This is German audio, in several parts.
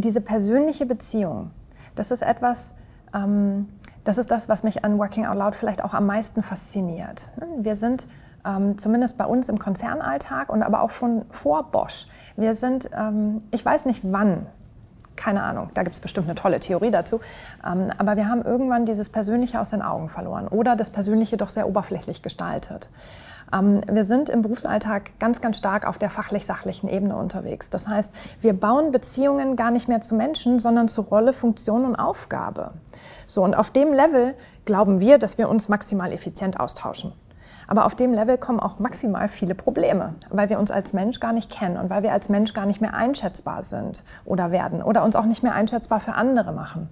diese persönliche Beziehung, das ist etwas, ähm, das ist das, was mich an Working Out Loud vielleicht auch am meisten fasziniert. Wir sind ähm, zumindest bei uns im Konzernalltag und aber auch schon vor Bosch. Wir sind, ähm, ich weiß nicht wann, keine Ahnung, da gibt es bestimmt eine tolle Theorie dazu. Ähm, aber wir haben irgendwann dieses Persönliche aus den Augen verloren oder das Persönliche doch sehr oberflächlich gestaltet. Ähm, wir sind im Berufsalltag ganz, ganz stark auf der fachlich-sachlichen Ebene unterwegs. Das heißt, wir bauen Beziehungen gar nicht mehr zu Menschen, sondern zu Rolle, Funktion und Aufgabe. So, und auf dem Level glauben wir, dass wir uns maximal effizient austauschen. Aber auf dem Level kommen auch maximal viele Probleme, weil wir uns als Mensch gar nicht kennen und weil wir als Mensch gar nicht mehr einschätzbar sind oder werden oder uns auch nicht mehr einschätzbar für andere machen.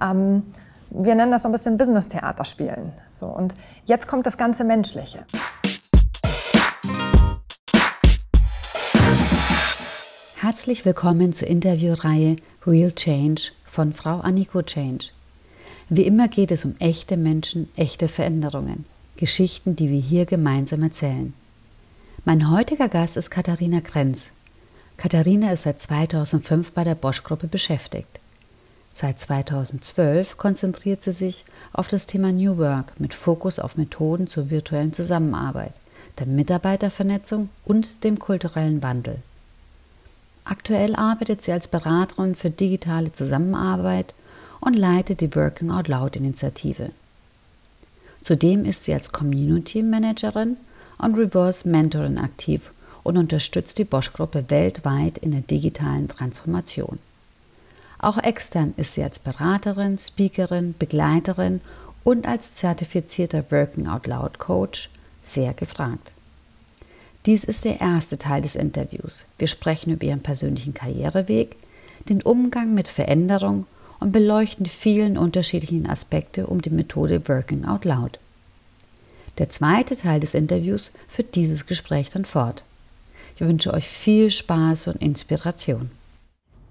Ähm, wir nennen das so ein bisschen Business-Theater spielen. So, und jetzt kommt das ganze Menschliche. Herzlich willkommen zur Interviewreihe Real Change von Frau Anniko Change. Wie immer geht es um echte Menschen, echte Veränderungen. Geschichten, die wir hier gemeinsam erzählen. Mein heutiger Gast ist Katharina Krenz. Katharina ist seit 2005 bei der Bosch-Gruppe beschäftigt. Seit 2012 konzentriert sie sich auf das Thema New Work mit Fokus auf Methoden zur virtuellen Zusammenarbeit, der Mitarbeitervernetzung und dem kulturellen Wandel. Aktuell arbeitet sie als Beraterin für digitale Zusammenarbeit und leitet die Working Out Loud Initiative. Zudem ist sie als Community Managerin und Reverse Mentorin aktiv und unterstützt die Bosch-Gruppe weltweit in der digitalen Transformation. Auch extern ist sie als Beraterin, Speakerin, Begleiterin und als zertifizierter Working Out Loud Coach sehr gefragt. Dies ist der erste Teil des Interviews. Wir sprechen über ihren persönlichen Karriereweg, den Umgang mit Veränderung und beleuchten die vielen unterschiedlichen Aspekte um die Methode Working Out Loud. Der zweite Teil des Interviews führt dieses Gespräch dann fort. Ich wünsche euch viel Spaß und Inspiration.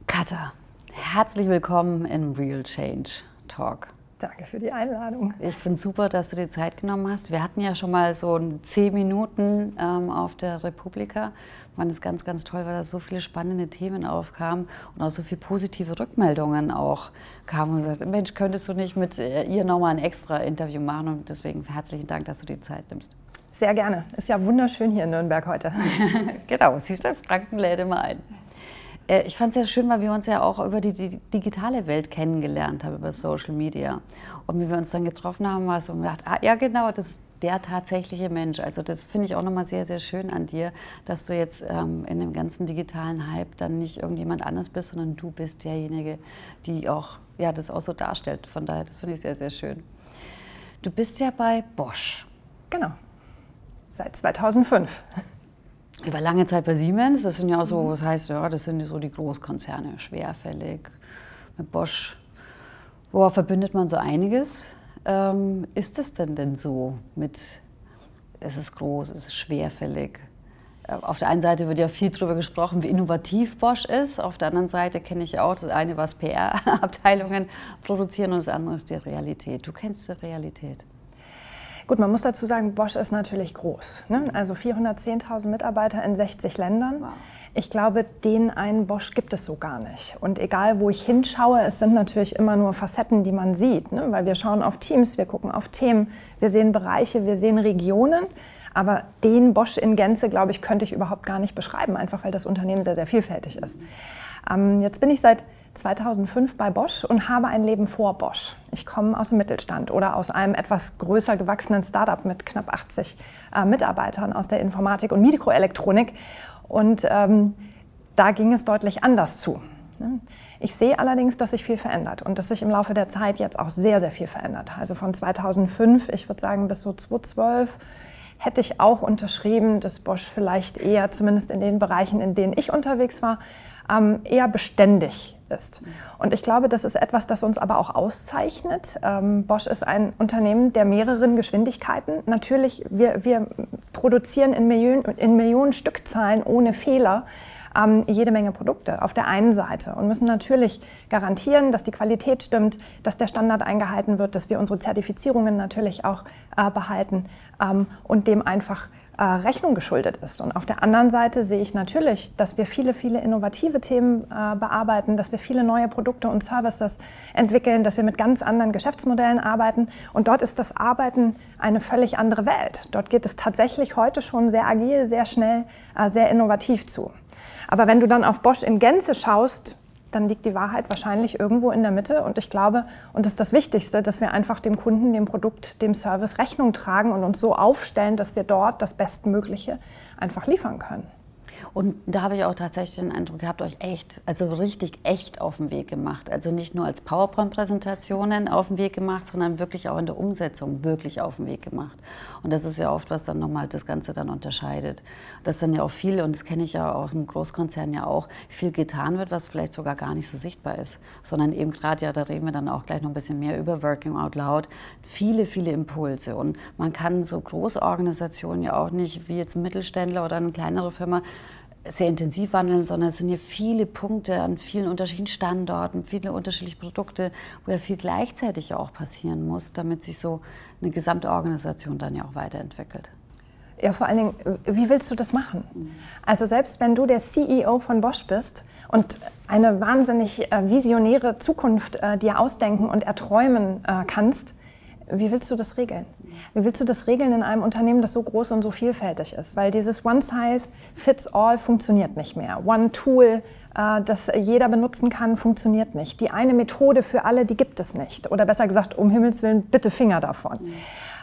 Katha, herzlich willkommen im Real Change Talk. Danke für die Einladung. Ich finde super, dass du dir Zeit genommen hast. Wir hatten ja schon mal so zehn Minuten ähm, auf der Republika. Fand es ganz, ganz toll, weil da so viele spannende Themen aufkamen und auch so viele positive Rückmeldungen auch kamen. Und gesagt, Mensch, könntest du nicht mit äh, ihr nochmal ein extra Interview machen? Und deswegen herzlichen Dank, dass du die Zeit nimmst. Sehr gerne. Ist ja wunderschön hier in Nürnberg heute. genau, siehst du, Franken lädt immer ein. Äh, ich fand es sehr schön, weil wir uns ja auch über die, die, digitale Welt kennengelernt haben, über Social Media. Und wie wir uns dann getroffen haben, war es so, gedacht, ah, ja genau, das ist der tatsächliche Mensch. Also das finde ich auch nochmal sehr, sehr schön an dir, dass du jetzt ähm, in dem ganzen digitalen Hype dann nicht irgendjemand anders bist, sondern du bist derjenige, die auch ja, das auch so darstellt. Von daher, das finde ich sehr, sehr schön. Du bist ja bei Bosch. Genau, seit 2005. Ich war lange Zeit bei Siemens. Das sind ja auch so, das heißt, ja, das sind so die Großkonzerne, schwerfällig. Mit Bosch, boah, verbindet man so einiges. Ähm, ist es denn denn so mit, es ist groß, es ist schwerfällig? Äh, auf der einen Seite wird ja viel darüber gesprochen, wie innovativ Bosch ist. Auf der anderen Seite kenne ich auch das eine, was PR-Abteilungen produzieren und das andere ist die Realität. Du kennst die Realität. Gut, man muss dazu sagen, Bosch ist natürlich groß. Ne? Also 410.000 Mitarbeiter in 60 Ländern. Wow. Ich glaube, den einen Bosch gibt es so gar nicht. Und egal, wo ich hinschaue, es sind natürlich immer nur Facetten, die man sieht. Ne? Weil wir schauen auf Teams, wir gucken auf Themen, wir sehen Bereiche, wir sehen Regionen. Aber den Bosch in Gänze, glaube ich, könnte ich überhaupt gar nicht beschreiben, einfach weil das Unternehmen sehr, sehr vielfältig ist. Ähm, jetzt bin ich seit 2005 bei Bosch und habe ein Leben vor Bosch. Ich komme aus dem Mittelstand oder aus einem etwas größer gewachsenen Startup mit knapp 80 äh, Mitarbeitern aus der Informatik und Mikroelektronik. Und ähm, da ging es deutlich anders zu. Ne? Ich sehe allerdings, dass sich viel verändert und dass sich im Laufe der Zeit jetzt auch sehr, sehr viel verändert. Also von 2005, ich würde sagen bis so 2012, hätte ich auch unterschrieben, dass Bosch vielleicht eher, zumindest in den Bereichen, in denen ich unterwegs war, ähm, eher beständig ist. Und ich glaube, das ist etwas, das uns aber auch auszeichnet. Ähm, Bosch ist ein Unternehmen der mehreren Geschwindigkeiten. Natürlich, wir, wir produzieren in Millionen, in Millionen Stückzahlen ohne Fehler ähm, jede Menge Produkte auf der einen Seite und müssen natürlich garantieren, dass die Qualität stimmt, dass der Standard eingehalten wird, dass wir unsere Zertifizierungen natürlich auch äh, behalten ähm, und dem einfach äh, Rechnung geschuldet ist. Und auf der anderen Seite sehe ich natürlich, dass wir viele, viele innovative Themen äh, bearbeiten, dass wir viele neue Produkte und Services entwickeln, dass wir mit ganz anderen Geschäftsmodellen arbeiten. Und dort ist das Arbeiten eine völlig andere Welt. Dort geht es tatsächlich heute schon sehr agil, sehr schnell, äh, sehr innovativ zu. Aber wenn du dann auf Bosch in Gänze schaust, dann liegt die Wahrheit wahrscheinlich irgendwo in der Mitte. Und ich glaube, und das ist das Wichtigste, dass wir einfach dem Kunden, dem Produkt, dem Service Rechnung tragen und uns so aufstellen, dass wir dort das Bestmögliche einfach liefern können. Und da habe ich auch tatsächlich den Eindruck, ihr habt euch echt, also richtig echt auf den Weg gemacht. Also nicht nur als PowerPoint-Präsentationen auf den Weg gemacht, sondern wirklich auch in der Umsetzung wirklich auf den Weg gemacht. Und das ist ja oft, was dann nochmal das Ganze dann unterscheidet. Dass dann ja auch viel, und das kenne ich ja auch im Großkonzern ja auch, viel getan wird, was vielleicht sogar gar nicht so sichtbar ist. Sondern eben gerade, ja, da reden wir dann auch gleich noch ein bisschen mehr über Working Out Loud, viele, viele Impulse. Und man kann so Großorganisationen ja auch nicht, wie jetzt ein Mittelständler oder eine kleinere Firma, sehr intensiv wandeln, sondern es sind ja viele Punkte an vielen unterschiedlichen Standorten, viele unterschiedliche Produkte, wo ja viel gleichzeitig auch passieren muss, damit sich so eine gesamte Organisation dann ja auch weiterentwickelt. Ja, vor allen Dingen, wie willst du das machen? Also selbst wenn du der CEO von Bosch bist und eine wahnsinnig äh, visionäre Zukunft äh, dir ausdenken und erträumen äh, kannst, wie willst du das regeln? Wie willst du das regeln in einem Unternehmen, das so groß und so vielfältig ist? Weil dieses One Size Fits All funktioniert nicht mehr. One Tool, äh, das jeder benutzen kann, funktioniert nicht. Die eine Methode für alle, die gibt es nicht. Oder besser gesagt, um Himmels Willen, bitte Finger davon.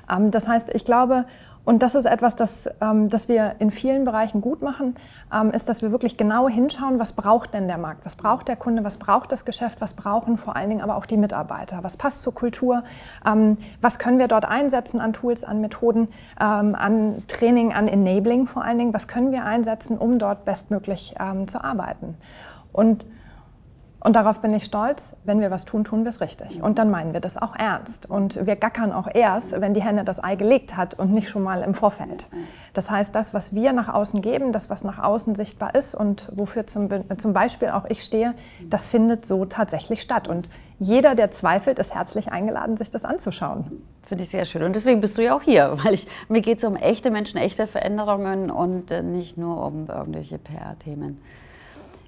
Mhm. das heißt, ich glaube, und das ist etwas, das, ähm, das wir in vielen Bereichen gut machen, ähm, ist, dass wir wirklich genau hinschauen, was braucht denn der Markt, was braucht der Kunde, was braucht das Geschäft, was brauchen vor allen Dingen aber auch die Mitarbeiter, was passt zur Kultur, ähm, was können wir dort einsetzen an Tools, an Methoden, ähm, an Training, an Enabling vor allen Dingen, was können wir einsetzen, um dort bestmöglich ähm, zu arbeiten. Und und darauf bin ich stolz. Wenn wir was tun, tun wir es richtig. Und dann meinen wir das auch ernst. Und wir gackern auch erst, wenn die Henne das Ei gelegt hat und nicht schon mal im Vorfeld. Das heißt, das, was wir nach außen geben, das, was nach außen sichtbar ist und wofür zum, zum Beispiel auch ich stehe, das findet so tatsächlich statt. Und jeder, der zweifelt, ist herzlich eingeladen, sich das anzuschauen. Finde ich sehr schön. Und deswegen bist du ja auch hier, weil ich, mir geht es um echte Menschen, echte Veränderungen und äh, nicht nur um irgendwelche PR-Themen.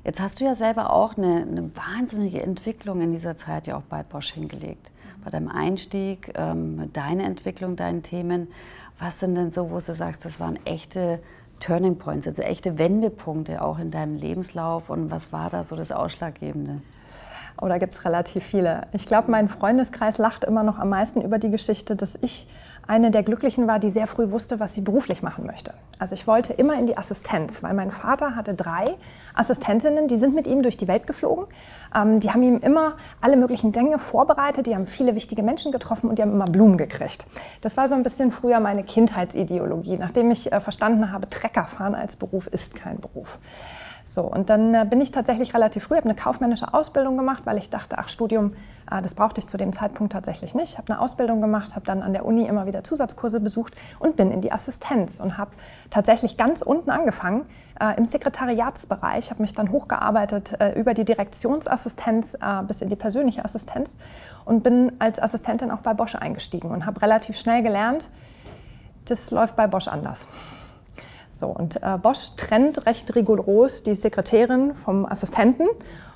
Jetzt hast du ja selber auch eine, eine, wahnsinnige Entwicklung in dieser Zeit ja auch bei Bosch hingelegt. Bei deinem Einstieg, ähm, deine Entwicklung, deinen Themen. Was sind denn so, wo du sagst, das waren echte Turning Points, also echte Wendepunkte auch in deinem Lebenslauf und was war da so das Ausschlaggebende? Oh, da gibt es relativ viele. Ich glaube, mein Freundeskreis lacht immer noch am meisten über die Geschichte, dass ich eine der Glücklichen war, die sehr früh wusste, was sie beruflich machen möchte. Also ich wollte immer in die Assistenz, weil mein Vater hatte drei Assistentinnen, die sind mit ihm durch die Welt geflogen. Ähm, die haben ihm immer alle möglichen Dinge vorbereitet, die haben viele wichtige Menschen getroffen und die haben immer Blumen gekriegt. Das war so ein bisschen früher meine Kindheitsideologie, nachdem ich äh, verstanden habe, Treckerfahren als Beruf ist kein Beruf. So, und dann äh, bin ich tatsächlich relativ früh, habe eine kaufmännische Ausbildung gemacht, weil ich dachte, ach, Studium, äh, das brauchte ich zu dem Zeitpunkt tatsächlich nicht. Ich habe eine Ausbildung gemacht, habe dann an der Uni immer wieder Zusatzkurse besucht und bin in die Assistenz und habe tatsächlich ganz unten angefangen äh, im Sekretariatsbereich, habe mich dann hochgearbeitet über die Direktionsassistenz bis in die persönliche Assistenz und bin als Assistentin auch bei Bosch eingestiegen und habe relativ schnell gelernt, das läuft bei Bosch anders. So, und äh, Bosch trennt recht rigoros die Sekretärin vom Assistenten.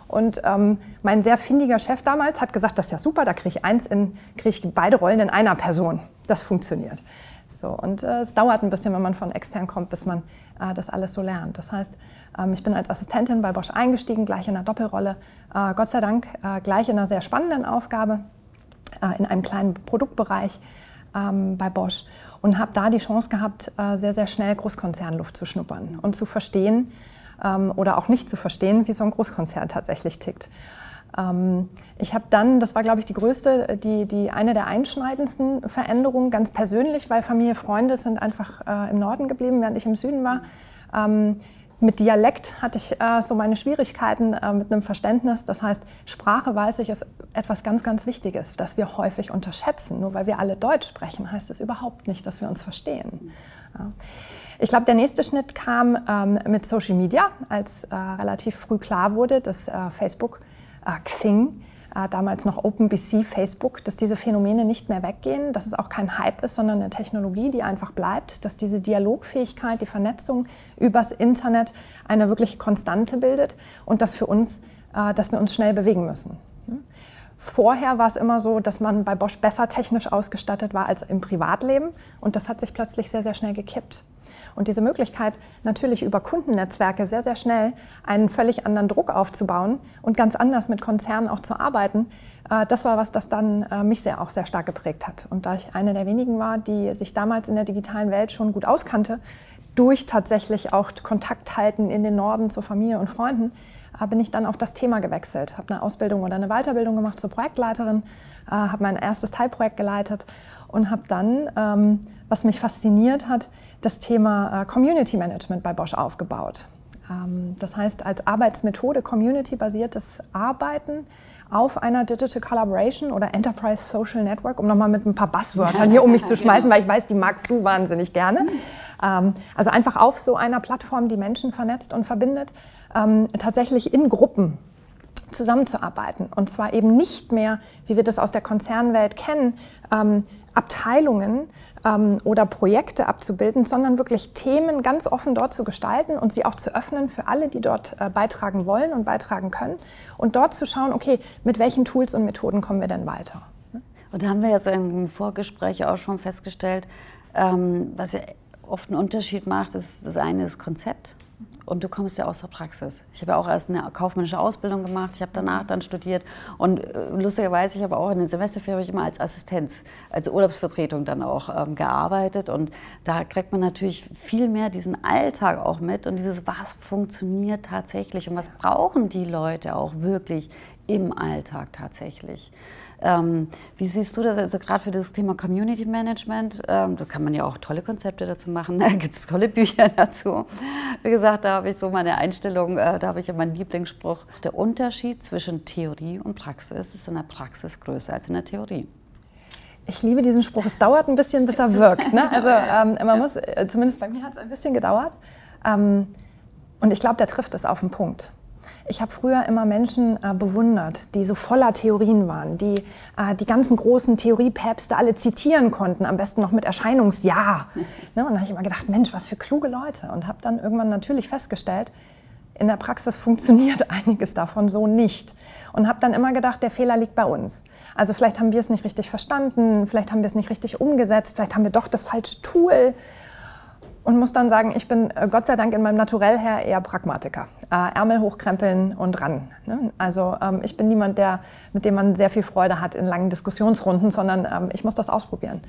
Und ähm, mein sehr findiger Chef damals hat gesagt, das ist ja super, da kriege ich, eins in, krieg ich beide Rollen in einer Person. Das funktioniert. So, und äh, es dauert ein bisschen, wenn man von extern kommt, bis man äh, das alles so lernt. Das heißt, ähm, ich bin als Assistentin bei Bosch eingestiegen, gleich in einer Doppelrolle. Äh, Gott sei Dank äh, gleich in einer sehr spannenden Aufgabe, äh, in einem kleinen Produktbereich ähm, bei Bosch und habe da die Chance gehabt, äh, sehr, sehr schnell Großkonzernluft zu schnuppern und zu verstehen ähm, oder auch nicht zu verstehen, wie so ein Großkonzern tatsächlich tickt. Ähm, ich habe dann, das war glaube ich die größte, die, die eine der einschneidendsten Veränderungen, ganz persönlich, weil Familie, Freunde sind einfach äh, im Norden geblieben, während ich im Süden war. Mit Dialekt hatte ich äh, so meine Schwierigkeiten äh, mit einem Verständnis. Das heißt, Sprache, weiß ich, ist etwas ganz, ganz Wichtiges, das wir häufig unterschätzen. Nur weil wir alle Deutsch sprechen, heißt es überhaupt nicht, dass wir uns verstehen. Ja. Ich glaube, der nächste Schnitt kam ähm, mit Social Media, als äh, relativ früh klar wurde, dass äh, Facebook, äh, Xing, damals noch OpenBC, Facebook, dass diese Phänomene nicht mehr weggehen, dass es auch kein Hype ist, sondern eine Technologie, die einfach bleibt, dass diese Dialogfähigkeit, die Vernetzung übers Internet eine wirklich Konstante bildet und dass für uns, äh, dass wir uns schnell bewegen müssen. Vorher war es immer so, dass man bei Bosch besser technisch ausgestattet war als im Privatleben und das hat sich plötzlich sehr, sehr schnell gekippt. Und diese Möglichkeit, natürlich über Kundennetzwerke sehr, sehr schnell einen völlig anderen Druck aufzubauen und ganz anders mit Konzernen auch zu arbeiten, äh, das war was, das dann äh, mich sehr, auch sehr stark geprägt hat. Und da ich eine der wenigen war, die sich damals in der digitalen Welt schon gut auskannte, durch tatsächlich auch Kontakt halten in den Norden zur Familie und Freunden, bin ich dann auf das Thema gewechselt, habe eine Ausbildung oder eine Weiterbildung gemacht zur Projektleiterin, habe mein erstes Teilprojekt geleitet und habe dann, ähm, was mich fasziniert hat, das Thema äh, Community Management bei Bosch aufgebaut. Ähm, das heißt, als Arbeitsmethode Community-basiertes Arbeiten auf einer Digital Collaboration oder Enterprise Social Network, um nochmal mit ein paar Buzzwörtern hier um mich zu schmeißen, weil ich weiß, die magst du wahnsinnig gerne. Ähm, also einfach auf so einer Plattform, die Menschen vernetzt und verbindet, ähm, tatsächlich in Gruppen zusammenzuarbeiten. Und zwar eben nicht mehr, wie wir das aus der Konzernwelt kennen, ähm, Abteilungen ähm, oder Projekte abzubilden, sondern wirklich Themen ganz offen dort zu gestalten und sie auch zu öffnen für alle, die dort äh, beitragen wollen und beitragen können. Und dort zu schauen, okay, mit welchen Tools und Methoden kommen wir denn weiter? Und da haben wir jetzt im Vorgespräch auch schon festgestellt, ähm, was ja oft einen Unterschied macht, ist das eine ist Konzept und du kommst ja aus der Praxis. Ich habe ja auch erst eine kaufmännische Ausbildung gemacht, ich habe danach dann studiert und äh, lustigerweise, ich habe auch in den Semesterferien immer als Assistenz, als Urlaubsvertretung dann auch ähm, gearbeitet und da kriegt man natürlich viel mehr diesen Alltag auch mit und dieses, was funktioniert tatsächlich und was brauchen die Leute auch wirklich im Alltag tatsächlich. Ähm, wie siehst du das also gerade für das Thema Community Management? Ähm, da kann man ja auch tolle Konzepte dazu machen. Da gibt es tolle Bücher dazu. Wie gesagt, da habe ich so meine Einstellung, äh, da habe ich ja meinen Lieblingsspruch. Der Unterschied zwischen Theorie und Praxis ist in der Praxis größer als in der Theorie. Ich liebe diesen Spruch. Es dauert ein bisschen, bis er wirkt. Ne? Also ähm, man muss, äh, zumindest bei mir hat es ein bisschen gedauert. Ähm, und ich glaube, der trifft es auf den Punkt. Ich habe früher immer Menschen äh, bewundert, die so voller Theorien waren, die äh, die ganzen großen Theoriepäpste alle zitieren konnten, am besten noch mit Erscheinungsjahr. ne? Und da habe ich immer gedacht, Mensch, was für kluge Leute. Und habe dann irgendwann natürlich festgestellt, in der Praxis funktioniert einiges davon so nicht. Und habe dann immer gedacht, der Fehler liegt bei uns. Also vielleicht haben wir es nicht richtig verstanden, vielleicht haben wir es nicht richtig umgesetzt, vielleicht haben wir doch das falsche Tool und muss dann sagen, ich bin äh, Gott sei Dank in meinem Naturell her eher Pragmatiker. Äh, Ärmel hochkrempeln und ran. Ne? Also ähm, ich bin niemand, der, mit dem man sehr viel Freude hat in langen Diskussionsrunden, sondern ähm, ich muss das ausprobieren.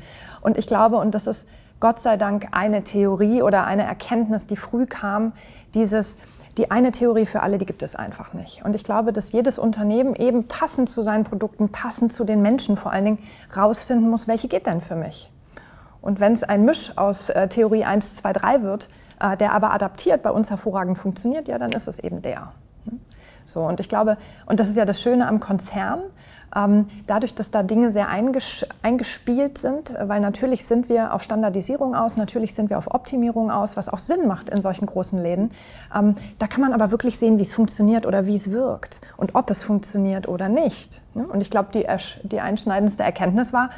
Und ich glaube, und das ist Gott sei Dank eine Theorie oder eine Erkenntnis, die früh kam, dieses, die eine Theorie für alle, die gibt es einfach nicht. Und ich glaube, dass jedes Unternehmen eben passend zu seinen Produkten, passend zu den Menschen vor allen Dingen rausfinden muss, welche geht denn für mich? Und wenn es ein Misch aus äh, Theorie 1, 2, 3 wird, äh, der aber adaptiert bei uns hervorragend funktioniert, ja, dann ist es eben der. Hm? So, und ich glaube, und das ist ja das Schöne am Konzern, ähm, dadurch, dass da Dinge sehr einges eingespielt sind, weil natürlich sind wir auf Standardisierung aus, natürlich sind wir auf Optimierung aus, was auch Sinn macht in solchen großen Läden. Ähm, da kann man aber wirklich sehen, wie es funktioniert oder wie es wirkt und ob es funktioniert oder nicht. Ne? Und ich glaube, die, die einschneidendste Erkenntnis war,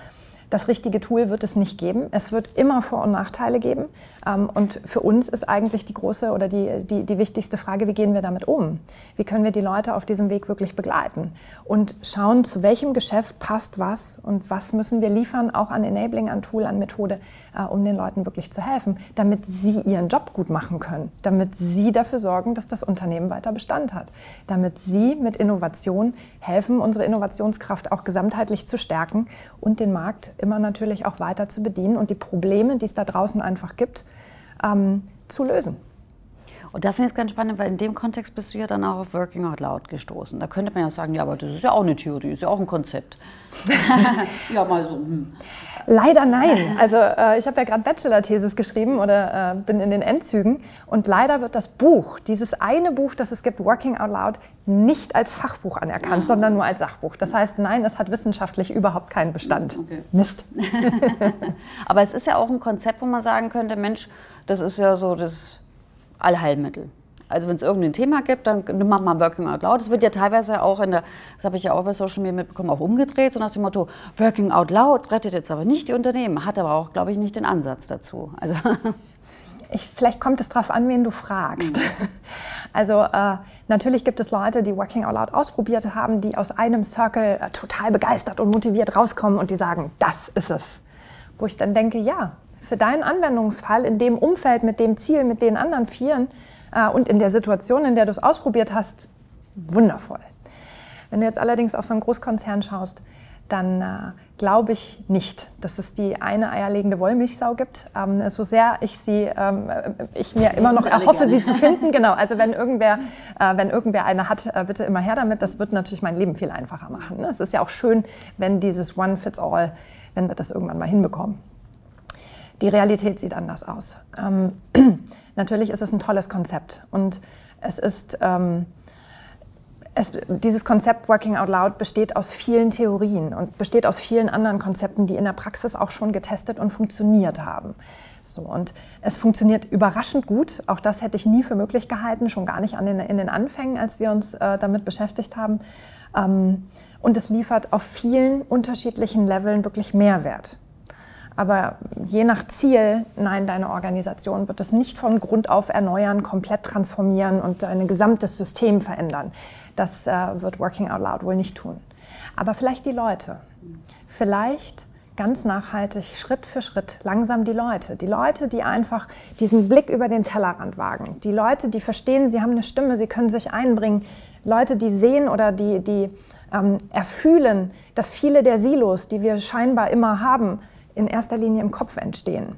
das richtige Tool wird es nicht geben. Es wird immer Vor- und Nachteile geben. Ähm, und für uns ist eigentlich die große oder die, die, die wichtigste Frage, wie gehen wir damit um? Wie können wir die Leute auf diesem Weg wirklich begleiten? Und schauen, zu welchem Geschäft passt was und was müssen wir liefern, auch an Enabling, an Tool, an Methode, äh, um den Leuten wirklich zu helfen, damit sie ihren Job gut machen können, damit sie dafür sorgen, dass das Unternehmen weiter Bestand hat, damit sie mit Innovation helfen, unsere Innovationskraft auch gesamtheitlich zu stärken und den Markt immer natürlich auch weiter zu bedienen und die Probleme, die es da draußen einfach gibt, ähm, zu lösen. Und da finde ich es ganz spannend, weil in dem Kontext bist du ja dann auch auf Working Out Loud gestoßen. Da könnte man ja sagen, ja, aber das ist ja auch eine Theorie, ist ja auch ein Konzept. ja, mal so. Hm. Leider nein. Also äh, ich habe ja gerade Bachelor-Thesis geschrieben oder äh, bin in den Endzügen und leider wird das Buch, dieses eine Buch, das es gibt, Working Out Loud, nicht als Fachbuch anerkannt, sondern nur als Sachbuch. Das heißt, nein, es hat wissenschaftlich überhaupt keinen Bestand. Okay. Mist. Aber es ist ja auch ein Konzept, wo man sagen könnte, Mensch, das ist ja so das Allheilmittel. Also wenn es irgendein Thema gibt, dann mach mal Working Out Loud. Das wird ja teilweise auch in der, das habe ich ja auch bei Social Media mitbekommen, auch umgedreht, so nach dem Motto, Working Out Loud rettet jetzt aber nicht die Unternehmen, hat aber auch, glaube ich, nicht den Ansatz dazu. Also ich, vielleicht kommt es darauf an, wen du fragst. Mhm. Also äh, natürlich gibt es Leute, die Working Out Loud ausprobiert haben, die aus einem Circle äh, total begeistert und motiviert rauskommen und die sagen, das ist es. Wo ich dann denke, ja, für deinen Anwendungsfall in dem Umfeld, mit dem Ziel, mit den anderen Vieren äh, und in der Situation, in der du es ausprobiert hast, wundervoll. Wenn du jetzt allerdings auf so einen Großkonzern schaust, dann äh, glaube ich nicht, dass es die eine eierlegende Wollmilchsau gibt. Ähm, so sehr ich sie, ähm, ich mir immer noch erhoffe, sie zu finden. Genau. Also wenn irgendwer, äh, wenn irgendwer eine hat, äh, bitte immer her damit. Das wird natürlich mein Leben viel einfacher machen. Ne? Es ist ja auch schön, wenn dieses One Fits All, wenn wir das irgendwann mal hinbekommen. Die Realität sieht anders aus. Ähm, natürlich ist es ein tolles Konzept und es ist ähm, es, dieses Konzept Working Out Loud besteht aus vielen Theorien und besteht aus vielen anderen Konzepten, die in der Praxis auch schon getestet und funktioniert haben. So, und es funktioniert überraschend gut. Auch das hätte ich nie für möglich gehalten, schon gar nicht an den, in den Anfängen, als wir uns äh, damit beschäftigt haben. Ähm, und es liefert auf vielen unterschiedlichen Leveln wirklich Mehrwert. Aber je nach Ziel, nein, deine Organisation wird es nicht von Grund auf erneuern, komplett transformieren und dein gesamtes System verändern. Das äh, wird Working Out Loud wohl nicht tun. Aber vielleicht die Leute. Vielleicht ganz nachhaltig, Schritt für Schritt, langsam die Leute. Die Leute, die einfach diesen Blick über den Tellerrand wagen. Die Leute, die verstehen, sie haben eine Stimme, sie können sich einbringen. Leute, die sehen oder die, die ähm, erfühlen, dass viele der Silos, die wir scheinbar immer haben, in erster Linie im Kopf entstehen.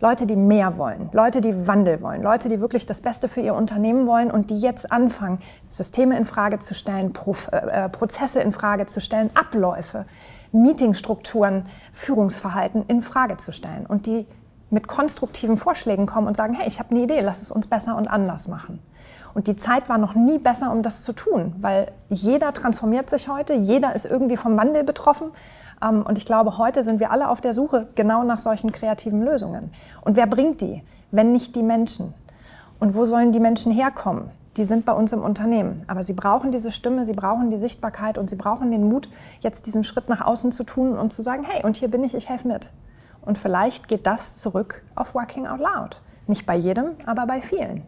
Leute, die mehr wollen, Leute, die Wandel wollen, Leute, die wirklich das Beste für ihr Unternehmen wollen und die jetzt anfangen, Systeme in Frage zu stellen, Pro äh, Prozesse in Frage zu stellen, Abläufe, Meetingstrukturen, Führungsverhalten in Frage zu stellen und die mit konstruktiven Vorschlägen kommen und sagen, hey, ich habe eine Idee, lass es uns besser und anders machen. Und die Zeit war noch nie besser, um das zu tun, weil jeder transformiert sich heute, jeder ist irgendwie vom Wandel betroffen und ich glaube, heute sind wir alle auf der Suche genau nach solchen kreativen Lösungen. Und wer bringt die, wenn nicht die Menschen? Und wo sollen die Menschen herkommen? Die sind bei uns im Unternehmen. Aber sie brauchen diese Stimme, sie brauchen die Sichtbarkeit und sie brauchen den Mut, jetzt diesen Schritt nach außen zu tun und zu sagen, hey, und hier bin ich, ich helfe mit. Und vielleicht geht das zurück auf Working Out Loud. Nicht bei jedem, aber bei vielen.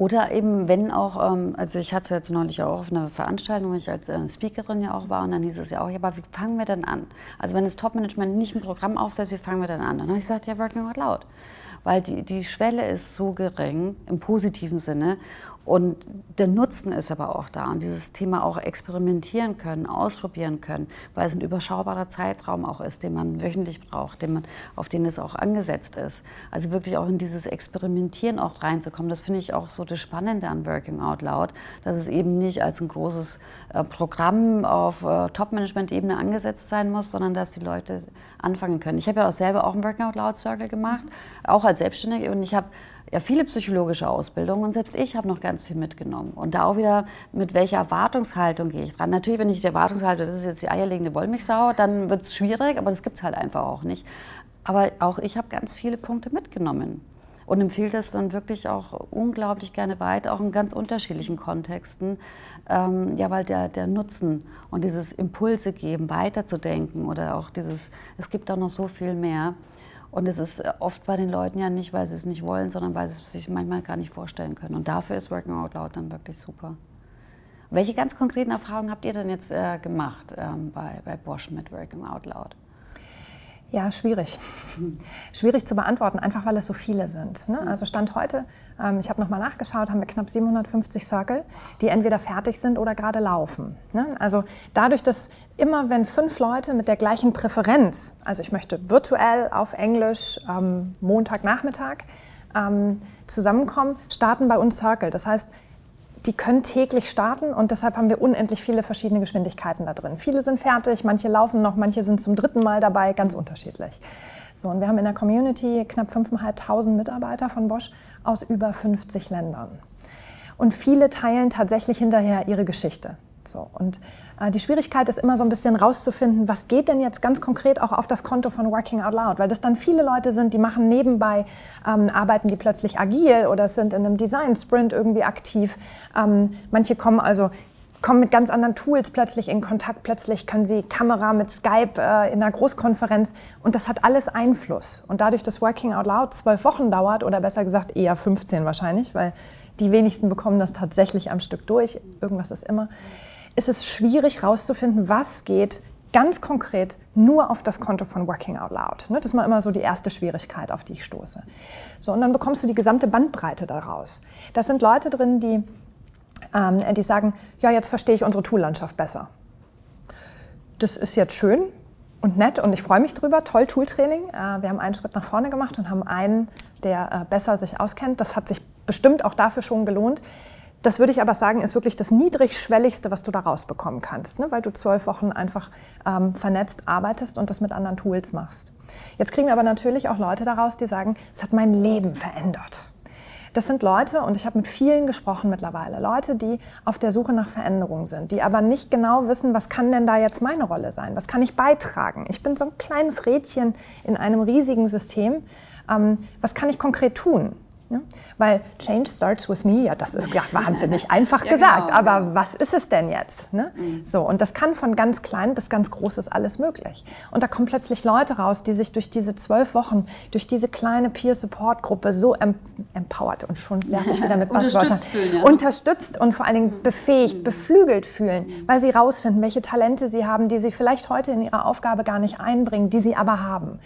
Oder eben, wenn auch, ähm, also ich hatte es jetzt neulich auch auf einer Veranstaltung, wo ich als äh, Speakerin ja auch war, und dann hieß es ja auch, ja, aber wie fangen wir denn an? Also wenn das Top-Management nicht ein Programm aufsetzt, wie fangen wir denn an? Dann habe ich gesagt, ja, Working Out Loud. Weil die, die Schwelle ist so gering, im positiven Sinne. Und der Nutzen ist aber auch da und dieses Thema auch experimentieren können, ausprobieren können, weil es ein überschaubarer Zeitraum auch ist, den man wöchentlich braucht, den man, auf den es auch angesetzt ist. Also wirklich auch in dieses Experimentieren auch reinzukommen, das finde ich auch so das Spannende an Working Out Loud, dass es eben nicht als ein großes äh, Programm auf äh, Top-Management-Ebene angesetzt sein muss, sondern dass die Leute anfangen können. Ich habe ja auch selber auch einen Working Out Loud Circle gemacht, auch als Selbstständige und ich habe ja viele psychologische Ausbildungen und selbst ich habe noch ganz viel mitgenommen. Und da auch wieder, mit welcher Erwartungshaltung gehe ich dran. Natürlich, wenn ich die Erwartungshaltung, das ist jetzt die eierlegende Wollmilchsau, dann wird es schwierig, aber das gibt es halt einfach auch nicht. Aber auch ich habe ganz viele Punkte mitgenommen und empfehle das dann wirklich auch unglaublich gerne weiter, auch in ganz unterschiedlichen Kontexten. Ähm, ja, weil der, der Nutzen und dieses Impulse geben, weiterzudenken oder auch dieses, es gibt auch noch so viel mehr. Und es ist oft bei den Leuten ja nicht, weil sie es nicht wollen, sondern weil sie es sich manchmal gar nicht vorstellen können. Und dafür ist Working Out Loud dann wirklich super. Welche ganz konkreten Erfahrungen habt ihr denn jetzt äh, gemacht ähm, bei, bei Bosch mit Working Out Loud? Ja, schwierig. Schwierig zu beantworten, einfach weil es so viele sind. Ne? Also Stand heute, ähm, ich habe nochmal nachgeschaut, haben wir knapp 750 Circle, die entweder fertig sind oder gerade laufen. Ne? Also dadurch, dass immer wenn fünf Leute mit der gleichen Präferenz, also ich möchte virtuell auf Englisch ähm, Montagnachmittag ähm, zusammenkommen, starten bei uns Circle. Das heißt, die können täglich starten und deshalb haben wir unendlich viele verschiedene Geschwindigkeiten da drin. Viele sind fertig, manche laufen noch, manche sind zum dritten Mal dabei, ganz unterschiedlich. So, und wir haben in der Community knapp 5.500 Mitarbeiter von Bosch aus über 50 Ländern. Und viele teilen tatsächlich hinterher ihre Geschichte. So, und äh, die Schwierigkeit ist immer so ein bisschen rauszufinden, was geht denn jetzt ganz konkret auch auf das Konto von Working Out Loud, weil das dann viele Leute sind, die machen nebenbei, ähm, arbeiten die plötzlich agil oder sind in einem Design-Sprint irgendwie aktiv. Ähm, manche kommen also kommen mit ganz anderen Tools plötzlich in Kontakt. Plötzlich können sie Kamera mit Skype äh, in einer Großkonferenz und das hat alles Einfluss. Und dadurch, dass Working Out Loud zwölf Wochen dauert oder besser gesagt eher 15 wahrscheinlich, weil die wenigsten bekommen das tatsächlich am Stück durch, irgendwas ist immer, ist es schwierig herauszufinden, was geht ganz konkret nur auf das Konto von Working Out Loud. Ne, das ist mal immer so die erste Schwierigkeit, auf die ich stoße. So, und dann bekommst du die gesamte Bandbreite daraus. Das sind Leute drin, die ähm, die sagen, ja, jetzt verstehe ich unsere Toollandschaft besser. Das ist jetzt schön und nett und ich freue mich drüber. Toll Tooltraining. Äh, wir haben einen Schritt nach vorne gemacht und haben einen, der äh, besser sich auskennt. Das hat sich bestimmt auch dafür schon gelohnt. Das würde ich aber sagen, ist wirklich das niedrigschwelligste, was du da rausbekommen kannst, ne? weil du zwölf Wochen einfach ähm, vernetzt arbeitest und das mit anderen Tools machst. Jetzt kriegen wir aber natürlich auch Leute daraus, die sagen, es hat mein Leben verändert. Das sind Leute, und ich habe mit vielen gesprochen mittlerweile, Leute, die auf der Suche nach Veränderung sind, die aber nicht genau wissen, was kann denn da jetzt meine Rolle sein? Was kann ich beitragen? Ich bin so ein kleines Rädchen in einem riesigen System. Ähm, was kann ich konkret tun? Ja? Weil Change starts with me, ja, das ist ja wahnsinnig einfach ja, gesagt, genau, aber ja. was ist es denn jetzt? Ne? Mhm. So, und das kann von ganz klein bis ganz groß ist alles möglich. Und da kommen plötzlich Leute raus, die sich durch diese zwölf Wochen, durch diese kleine Peer-Support-Gruppe so em empowered und schon werfe ich wieder mit unterstützt, fühlen, unterstützt und vor allen Dingen mhm. befähigt, mhm. beflügelt fühlen, mhm. weil sie rausfinden, welche Talente sie haben, die sie vielleicht heute in ihrer Aufgabe gar nicht einbringen, die sie aber haben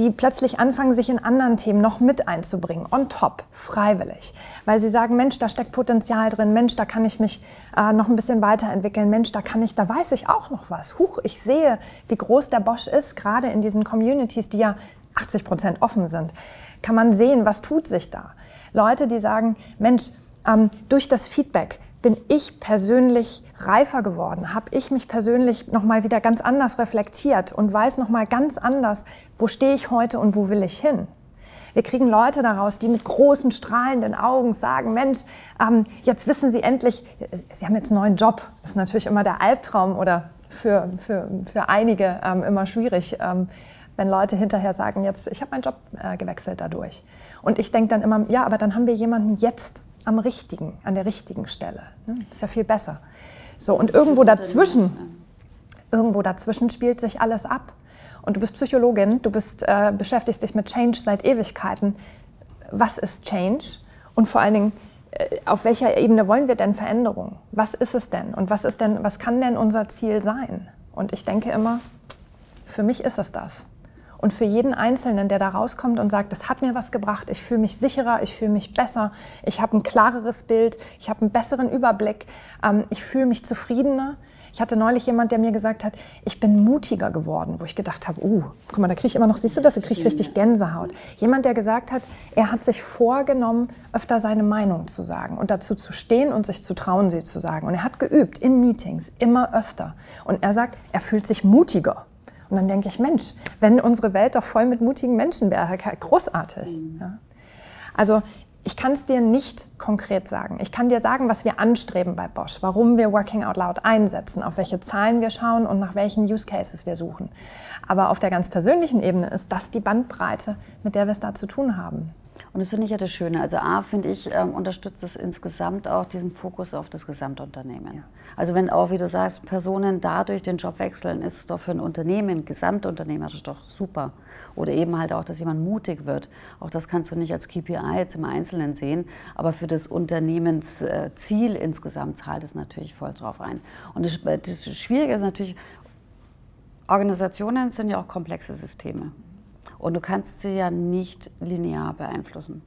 die plötzlich anfangen, sich in anderen Themen noch mit einzubringen, on top, freiwillig. Weil sie sagen, Mensch, da steckt Potenzial drin, Mensch, da kann ich mich äh, noch ein bisschen weiterentwickeln, Mensch, da kann ich, da weiß ich auch noch was. Huch, ich sehe, wie groß der Bosch ist, gerade in diesen Communities, die ja 80 Prozent offen sind, kann man sehen, was tut sich da. Leute, die sagen, Mensch, ähm, durch das Feedback bin ich persönlich reifer geworden, habe ich mich persönlich noch mal wieder ganz anders reflektiert und weiß noch mal ganz anders, wo stehe ich heute und wo will ich hin. Wir kriegen Leute daraus, die mit großen strahlenden Augen sagen, Mensch, ähm, jetzt wissen Sie endlich, Sie haben jetzt einen neuen Job. Das ist natürlich immer der Albtraum oder für, für, für einige ähm, immer schwierig, ähm, wenn Leute hinterher sagen, jetzt, ich habe meinen Job äh, gewechselt dadurch. Und ich denke dann immer, ja, aber dann haben wir jemanden jetzt am richtigen, an der richtigen Stelle. Das ne? ist ja viel besser. So, und irgendwo dazwischen, irgendwo dazwischen spielt sich alles ab. Und du bist Psychologin, du bist, äh, beschäftigst dich mit Change seit Ewigkeiten. Was ist Change? Und vor allen Dingen, äh, auf welcher Ebene wollen wir denn Veränderung? Was ist es denn? Und was ist denn, was kann denn unser Ziel sein? Und ich denke immer, für mich ist es das. Und für jeden Einzelnen, der da rauskommt und sagt, das hat mir was gebracht, ich fühle mich sicherer, ich fühle mich besser, ich habe ein klareres Bild, ich habe einen besseren Überblick, ähm, ich fühle mich zufriedener. Ich hatte neulich jemand, der mir gesagt hat, ich bin mutiger geworden, wo ich gedacht habe, uh, guck mal, da kriege ich immer noch, siehst du das, da kriege ich richtig Gänsehaut. Jemand, der gesagt hat, er hat sich vorgenommen, öfter seine Meinung zu sagen und dazu zu stehen und sich zu trauen, sie zu sagen. Und er hat geübt in Meetings immer öfter. Und er sagt, er fühlt sich mutiger. Und dann denke ich, Mensch, wenn unsere Welt doch voll mit mutigen Menschen wäre, großartig. Mhm. Ja. Also ich kann es dir nicht konkret sagen. Ich kann dir sagen, was wir anstreben bei Bosch, warum wir Working Out Loud einsetzen, auf welche Zahlen wir schauen und nach welchen Use Cases wir suchen. Aber auf der ganz persönlichen Ebene ist das die Bandbreite, mit der wir es da zu tun haben. Und das finde ich ja das Schöne. Also A, finde ich, ähm, unterstützt es insgesamt auch diesen Fokus auf das Gesamtunternehmen. Ja. Also wenn auch, wie du sagst, Personen dadurch den Job wechseln, ist es doch für ein Unternehmen, gesamtunternehmerisch doch super. Oder eben halt auch, dass jemand mutig wird. Auch das kannst du nicht als KPI jetzt im Einzelnen sehen, aber für das Unternehmensziel insgesamt zahlt es natürlich voll drauf ein. Und das, das Schwierige ist natürlich, Organisationen sind ja auch komplexe Systeme. Und du kannst sie ja nicht linear beeinflussen.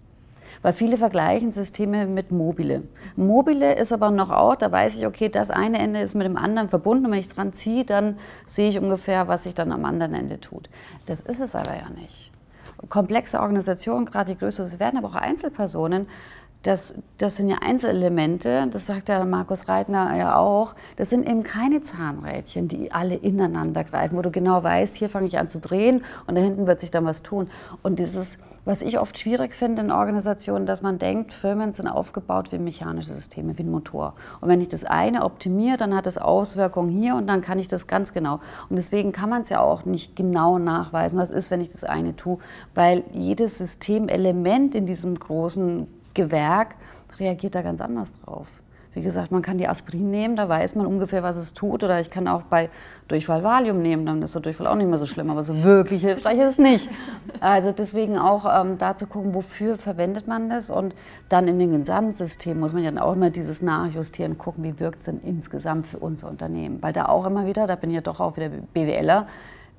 Weil viele vergleichen Systeme mit Mobile. Mobile ist aber noch auch, da weiß ich, okay, das eine Ende ist mit dem anderen verbunden. Und wenn ich dran ziehe, dann sehe ich ungefähr, was sich dann am anderen Ende tut. Das ist es aber ja nicht. Komplexe Organisationen, gerade die größeren, es werden aber auch Einzelpersonen, das, das sind ja Einzelelemente, das sagt ja Markus Reitner ja auch, das sind eben keine Zahnrädchen, die alle ineinander greifen, wo du genau weißt, hier fange ich an zu drehen und da hinten wird sich dann was tun. Und dieses, was ich oft schwierig finde in Organisationen, dass man denkt, Firmen sind aufgebaut wie mechanische Systeme, wie ein Motor. Und wenn ich das eine optimiere, dann hat das Auswirkungen hier und dann kann ich das ganz genau. Und deswegen kann man es ja auch nicht genau nachweisen, was ist, wenn ich das eine tue, weil jedes Systemelement in diesem großen Gewerk reagiert da ganz anders drauf. Wie gesagt, man kann die Aspirin nehmen, da weiß man ungefähr, was es tut. Oder ich kann auch bei Durchfall Valium nehmen, dann ist der Durchfall auch nicht mehr so schlimm. Aber so wirklich hilfreich ist es nicht. Also deswegen auch ähm, da zu gucken, wofür verwendet man das. Und dann in den Gesamtsystem muss man ja auch immer dieses Nachjustieren, gucken, wie wirkt es denn insgesamt für unser Unternehmen. Weil da auch immer wieder, da bin ich ja doch auch wieder BWLer,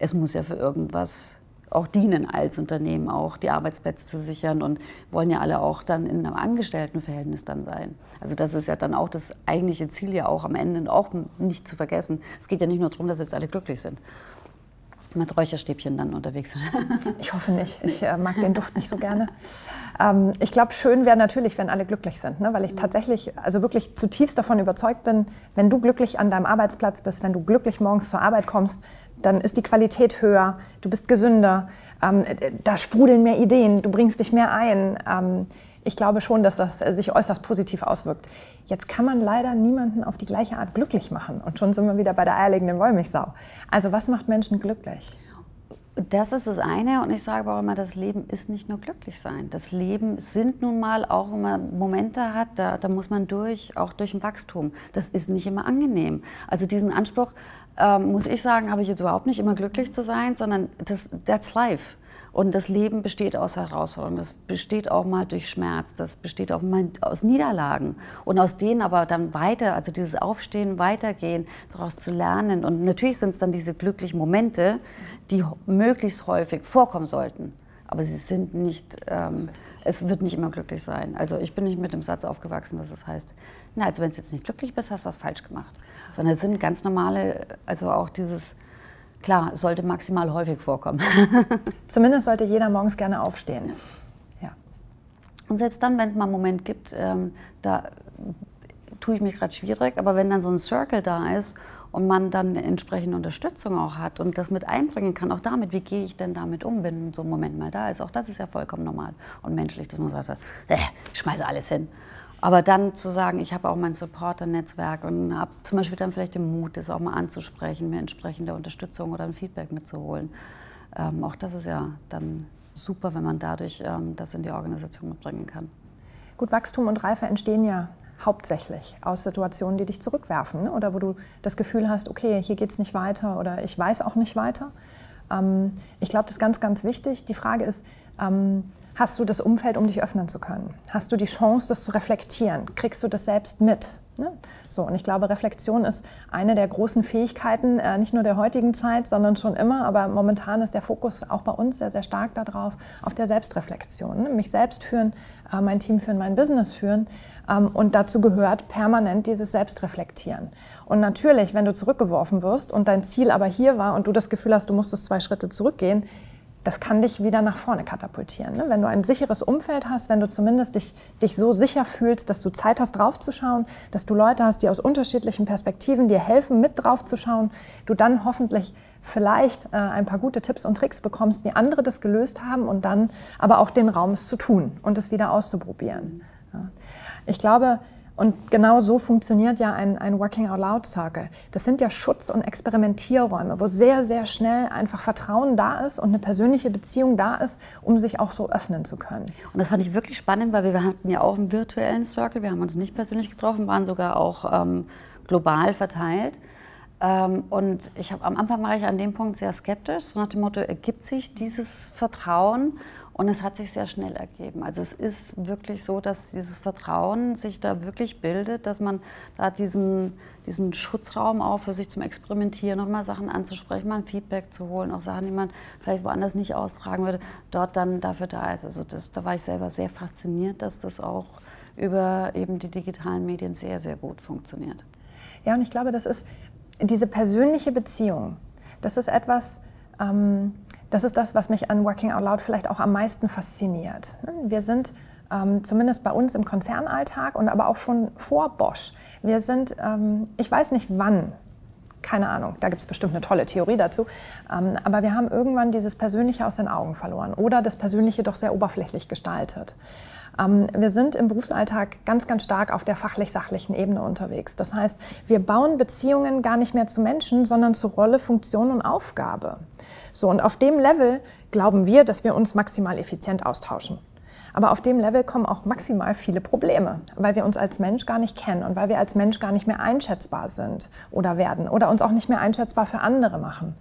es muss ja für irgendwas auch dienen als Unternehmen, auch die Arbeitsplätze zu sichern und wollen ja alle auch dann in einem Angestelltenverhältnis dann sein. Also das ist ja dann auch das eigentliche Ziel ja auch am Ende auch nicht zu vergessen. Es geht ja nicht nur darum, dass jetzt alle glücklich sind mit Räucherstäbchen dann unterwegs ich hoffe nicht. Ich äh, mag den Duft nicht so gerne. Ähm, ich glaube, schön wäre natürlich, wenn alle glücklich sind, ne? weil ich tatsächlich, also wirklich zutiefst davon überzeugt bin, wenn du glücklich an deinem Arbeitsplatz bist, wenn du glücklich morgens zur Arbeit kommst, dann ist die Qualität höher, du bist gesünder, ähm, da sprudeln mehr Ideen, du bringst dich mehr ein. Ähm, ich glaube schon, dass das sich äußerst positiv auswirkt. Jetzt kann man leider niemanden auf die gleiche Art glücklich machen. Und schon sind wir wieder bei der eierlegenden Wollmilchsau. Also was macht Menschen glücklich? Das ist das eine und ich sage auch immer, das Leben ist nicht nur glücklich sein. Das Leben sind nun mal auch, wenn man Momente hat, da, da muss man durch, auch durch ein Wachstum. Das ist nicht immer angenehm. Also diesen Anspruch, ähm, muss ich sagen, habe ich jetzt überhaupt nicht immer glücklich zu sein, sondern das, that's life. Und das Leben besteht aus Herausforderungen, das besteht auch mal durch Schmerz, das besteht auch mal aus Niederlagen. Und aus denen aber dann weiter, also dieses Aufstehen, weitergehen, daraus zu lernen. Und natürlich sind es dann diese glücklichen Momente, die möglichst häufig vorkommen sollten. Aber sie sind nicht, ähm, es wird nicht immer glücklich sein. Also ich bin nicht mit dem Satz aufgewachsen, dass es heißt, na, also wenn du jetzt nicht glücklich bist, hast du was falsch gemacht. Sondern es sind ganz normale, also auch dieses Klar, es sollte maximal häufig vorkommen. Zumindest sollte jeder morgens gerne aufstehen. Ja. Und selbst dann, wenn es mal einen Moment gibt, ähm, da tue ich mich gerade schwierig, aber wenn dann so ein Circle da ist und man dann entsprechende Unterstützung auch hat und das mit einbringen kann, auch damit, wie gehe ich denn damit um, wenn so ein Moment mal da ist, auch das ist ja vollkommen normal und menschlich, dass man sagt, äh, ich schmeiße alles hin. Aber dann zu sagen, ich habe auch mein Supporter-Netzwerk und habe zum Beispiel dann vielleicht den Mut, das auch mal anzusprechen, mir entsprechende Unterstützung oder ein Feedback mitzuholen. Ähm, auch das ist ja dann super, wenn man dadurch ähm, das in die Organisation mitbringen kann. Gut, Wachstum und Reife entstehen ja hauptsächlich aus Situationen, die dich zurückwerfen ne? oder wo du das Gefühl hast, okay, hier geht es nicht weiter oder ich weiß auch nicht weiter. Ähm, ich glaube, das ist ganz, ganz wichtig. Die Frage ist, ähm, hast du das Umfeld, um dich öffnen zu können? Hast du die Chance, das zu reflektieren? Kriegst du das selbst mit? Ne? So, und ich glaube, Reflexion ist eine der großen Fähigkeiten, äh, nicht nur der heutigen Zeit, sondern schon immer, aber momentan ist der Fokus auch bei uns sehr, sehr stark darauf, auf der Selbstreflexion. Ne? Mich selbst führen, äh, mein Team führen, mein Business führen. Ähm, und dazu gehört permanent dieses Selbstreflektieren. Und natürlich, wenn du zurückgeworfen wirst und dein Ziel aber hier war und du das Gefühl hast, du musstest zwei Schritte zurückgehen, das kann dich wieder nach vorne katapultieren. Ne? Wenn du ein sicheres Umfeld hast, wenn du zumindest dich, dich so sicher fühlst, dass du Zeit hast, draufzuschauen, dass du Leute hast, die aus unterschiedlichen Perspektiven dir helfen, mit draufzuschauen, du dann hoffentlich vielleicht äh, ein paar gute Tipps und Tricks bekommst, wie andere das gelöst haben und dann aber auch den Raum, es zu tun und es wieder auszuprobieren. Ja. Ich glaube, und genau so funktioniert ja ein, ein Working Out Loud Circle. Das sind ja Schutz- und Experimentierräume, wo sehr, sehr schnell einfach Vertrauen da ist und eine persönliche Beziehung da ist, um sich auch so öffnen zu können. Und das fand ich wirklich spannend, weil wir hatten ja auch einen virtuellen Circle. Wir haben uns nicht persönlich getroffen, waren sogar auch ähm, global verteilt. Ähm, und ich habe am Anfang war ich an dem Punkt sehr skeptisch, so nach dem Motto, ergibt sich dieses Vertrauen? Und es hat sich sehr schnell ergeben. Also es ist wirklich so, dass dieses Vertrauen sich da wirklich bildet, dass man da diesen, diesen Schutzraum auch für sich zum Experimentieren, nochmal Sachen anzusprechen, mal ein Feedback zu holen, auch Sachen, die man vielleicht woanders nicht austragen würde, dort dann dafür da ist. Also das, da war ich selber sehr fasziniert, dass das auch über eben die digitalen Medien sehr, sehr gut funktioniert. Ja, und ich glaube, das ist diese persönliche Beziehung. Das ist etwas, ähm, das ist das, was mich an Working Out Loud vielleicht auch am meisten fasziniert. Wir sind ähm, zumindest bei uns im Konzernalltag und aber auch schon vor Bosch. Wir sind, ähm, ich weiß nicht wann, keine Ahnung, da gibt es bestimmt eine tolle Theorie dazu. Ähm, aber wir haben irgendwann dieses Persönliche aus den Augen verloren oder das Persönliche doch sehr oberflächlich gestaltet. Ähm, wir sind im Berufsalltag ganz, ganz stark auf der fachlich-sachlichen Ebene unterwegs. Das heißt, wir bauen Beziehungen gar nicht mehr zu Menschen, sondern zu Rolle, Funktion und Aufgabe. So, und auf dem Level glauben wir, dass wir uns maximal effizient austauschen. Aber auf dem Level kommen auch maximal viele Probleme, weil wir uns als Mensch gar nicht kennen und weil wir als Mensch gar nicht mehr einschätzbar sind oder werden oder uns auch nicht mehr einschätzbar für andere machen.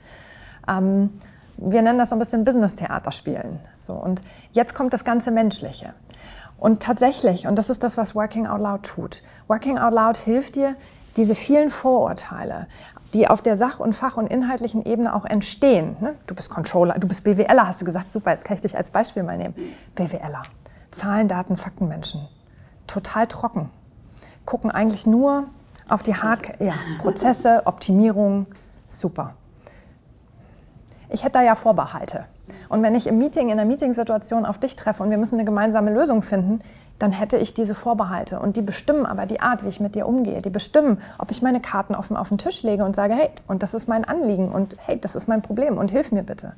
Ähm, wir nennen das so ein bisschen Business-Theater spielen. So, und jetzt kommt das ganze Menschliche. Und tatsächlich, und das ist das, was Working Out Loud tut, Working Out Loud hilft dir, diese vielen Vorurteile, die auf der Sach- und Fach- und inhaltlichen Ebene auch entstehen. Ne? Du bist Controller, du bist BWLer, hast du gesagt, super, jetzt kann ich dich als Beispiel mal nehmen. BWLer. Zahlen, Daten, Fakten, Menschen. Total trocken. Gucken eigentlich nur auf die Hard ja, Prozesse, Optimierung, super. Ich hätte da ja Vorbehalte. Und wenn ich im Meeting, in der Meetingsituation auf dich treffe und wir müssen eine gemeinsame Lösung finden, dann hätte ich diese Vorbehalte. Und die bestimmen aber die Art, wie ich mit dir umgehe. Die bestimmen, ob ich meine Karten offen auf den Tisch lege und sage, hey, und das ist mein Anliegen und hey, das ist mein Problem und hilf mir bitte.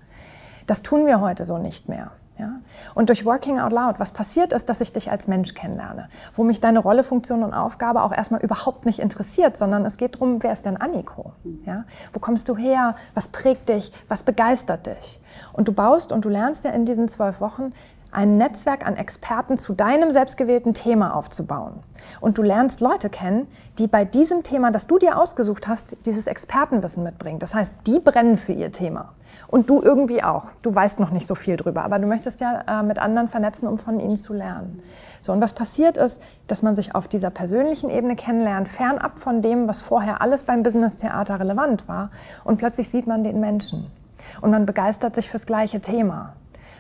Das tun wir heute so nicht mehr. Ja? Und durch Working Out Loud, was passiert ist, dass ich dich als Mensch kennenlerne, wo mich deine Rolle, Funktion und Aufgabe auch erstmal überhaupt nicht interessiert, sondern es geht darum, wer ist denn Anniko? Ja? Wo kommst du her? Was prägt dich? Was begeistert dich? Und du baust und du lernst ja in diesen zwölf Wochen ein Netzwerk an Experten zu deinem selbstgewählten Thema aufzubauen. Und du lernst Leute kennen, die bei diesem Thema, das du dir ausgesucht hast, dieses Expertenwissen mitbringen. Das heißt, die brennen für ihr Thema. Und du irgendwie auch. Du weißt noch nicht so viel drüber, aber du möchtest ja äh, mit anderen vernetzen, um von ihnen zu lernen. So, und was passiert ist, dass man sich auf dieser persönlichen Ebene kennenlernt, fernab von dem, was vorher alles beim Business-Theater relevant war. Und plötzlich sieht man den Menschen. Und man begeistert sich fürs gleiche Thema.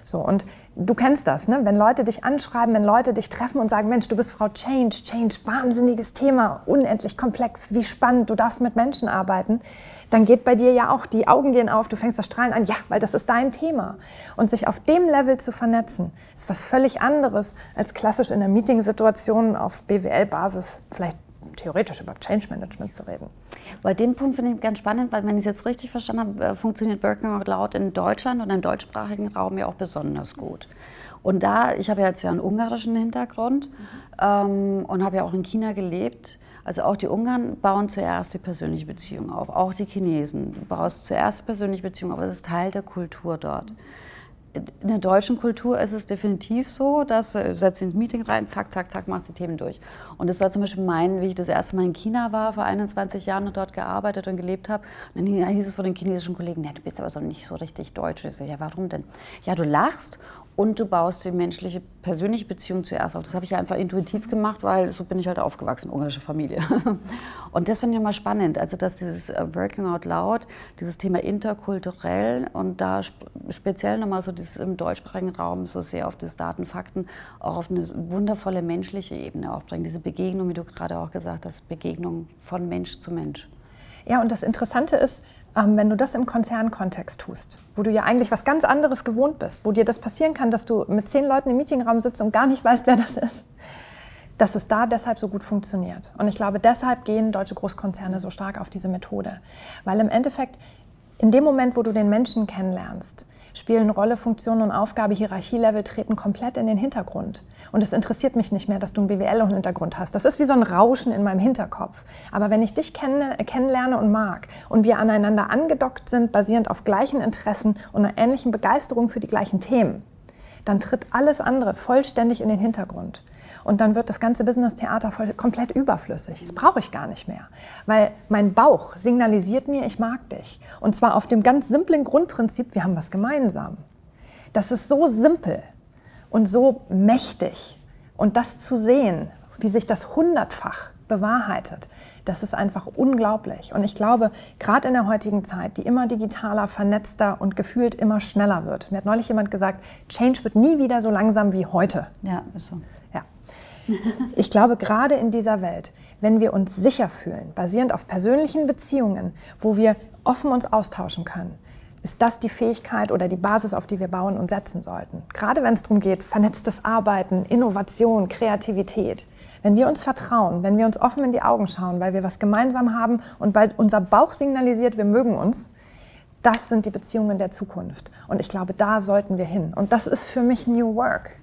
So, und du kennst das, ne? wenn Leute dich anschreiben, wenn Leute dich treffen und sagen, Mensch, du bist Frau Change, Change, wahnsinniges Thema, unendlich komplex, wie spannend, du darfst mit Menschen arbeiten, dann geht bei dir ja auch, die Augen gehen auf, du fängst das Strahlen an, ja, weil das ist dein Thema. Und sich auf dem Level zu vernetzen, ist was völlig anderes, als klassisch in der Meetingsituation auf BWL-Basis vielleicht theoretisch über Change Management zu reden. Bei dem Punkt finde ich ganz spannend, weil wenn ich es jetzt richtig verstanden habe, äh, funktioniert Working Out Loud in Deutschland und im deutschsprachigen Raum ja auch besonders gut. Und da, ich habe ja jetzt ja einen ungarischen Hintergrund mhm. ähm, und habe ja auch in China gelebt. Also auch die Ungarn bauen zuerst die persönliche Beziehung auf, auch die Chinesen bauen zuerst die persönliche Beziehung auf. Es ist Teil der Kultur dort. Mhm in der deutschen Kultur ist es definitiv so, dass du setzt ins Meeting rein, zack, zack, zack, machst die Themen durch. Und das war zum Beispiel mein, wie ich das erste Mal in China war, vor 21 Jahren und dort gearbeitet und gelebt habe. Und dann hieß es von den chinesischen Kollegen, ja, du bist aber so nicht so richtig deutsch. Ich so, ja, warum denn? Ja, du lachst und du baust die menschliche, persönliche Beziehung zuerst auf. Das habe ich ja einfach intuitiv gemacht, weil so bin ich halt aufgewachsen, ungarische Familie. Und das finde ich immer spannend, also dass dieses äh, Working Out Loud, dieses Thema interkulturell und da speziell nochmal so dieses im deutschsprachigen Raum so sehr auf das Daten, Fakten, auch auf eine wundervolle menschliche Ebene aufbringen. Diese Begegnung, wie du gerade auch gesagt hast, Begegnung von Mensch zu Mensch. Ja, und das Interessante ist, ähm, wenn du das im Konzernkontext tust, wo du ja eigentlich was ganz anderes gewohnt bist, wo dir das passieren kann, dass du mit zehn Leuten im Meetingraum sitzt und gar nicht weißt, wer das ist, dass es da deshalb so gut funktioniert. Und ich glaube, deshalb gehen deutsche Großkonzerne so stark auf diese Methode. Weil im Endeffekt, in dem Moment, wo du den Menschen kennenlernst, spielen Rolle, Funktion und Aufgabe, Hierarchielevel treten komplett in den Hintergrund. Und es interessiert mich nicht mehr, dass du einen BWL-Hintergrund hast. Das ist wie so ein Rauschen in meinem Hinterkopf. Aber wenn ich dich kenn kennenlerne und mag und wir aneinander angedockt sind, basierend auf gleichen Interessen und einer ähnlichen Begeisterung für die gleichen Themen, dann tritt alles andere vollständig in den Hintergrund. Und dann wird das ganze Business-Theater komplett überflüssig. Das brauche ich gar nicht mehr. Weil mein Bauch signalisiert mir, ich mag dich. Und zwar auf dem ganz simplen Grundprinzip, wir haben was gemeinsam. Das ist so simpel und so mächtig. Und das zu sehen, wie sich das hundertfach bewahrheitet, das ist einfach unglaublich. Und ich glaube, gerade in der heutigen Zeit, die immer digitaler, vernetzter und gefühlt immer schneller wird. Mir hat neulich jemand gesagt, Change wird nie wieder so langsam wie heute. Ja, ist so. Ich glaube, gerade in dieser Welt, wenn wir uns sicher fühlen, basierend auf persönlichen Beziehungen, wo wir offen uns austauschen können, ist das die Fähigkeit oder die Basis, auf die wir bauen und setzen sollten. Gerade wenn es darum geht, vernetztes Arbeiten, Innovation, Kreativität. Wenn wir uns vertrauen, wenn wir uns offen in die Augen schauen, weil wir was gemeinsam haben und weil unser Bauch signalisiert, wir mögen uns, das sind die Beziehungen der Zukunft. Und ich glaube, da sollten wir hin. Und das ist für mich New Work.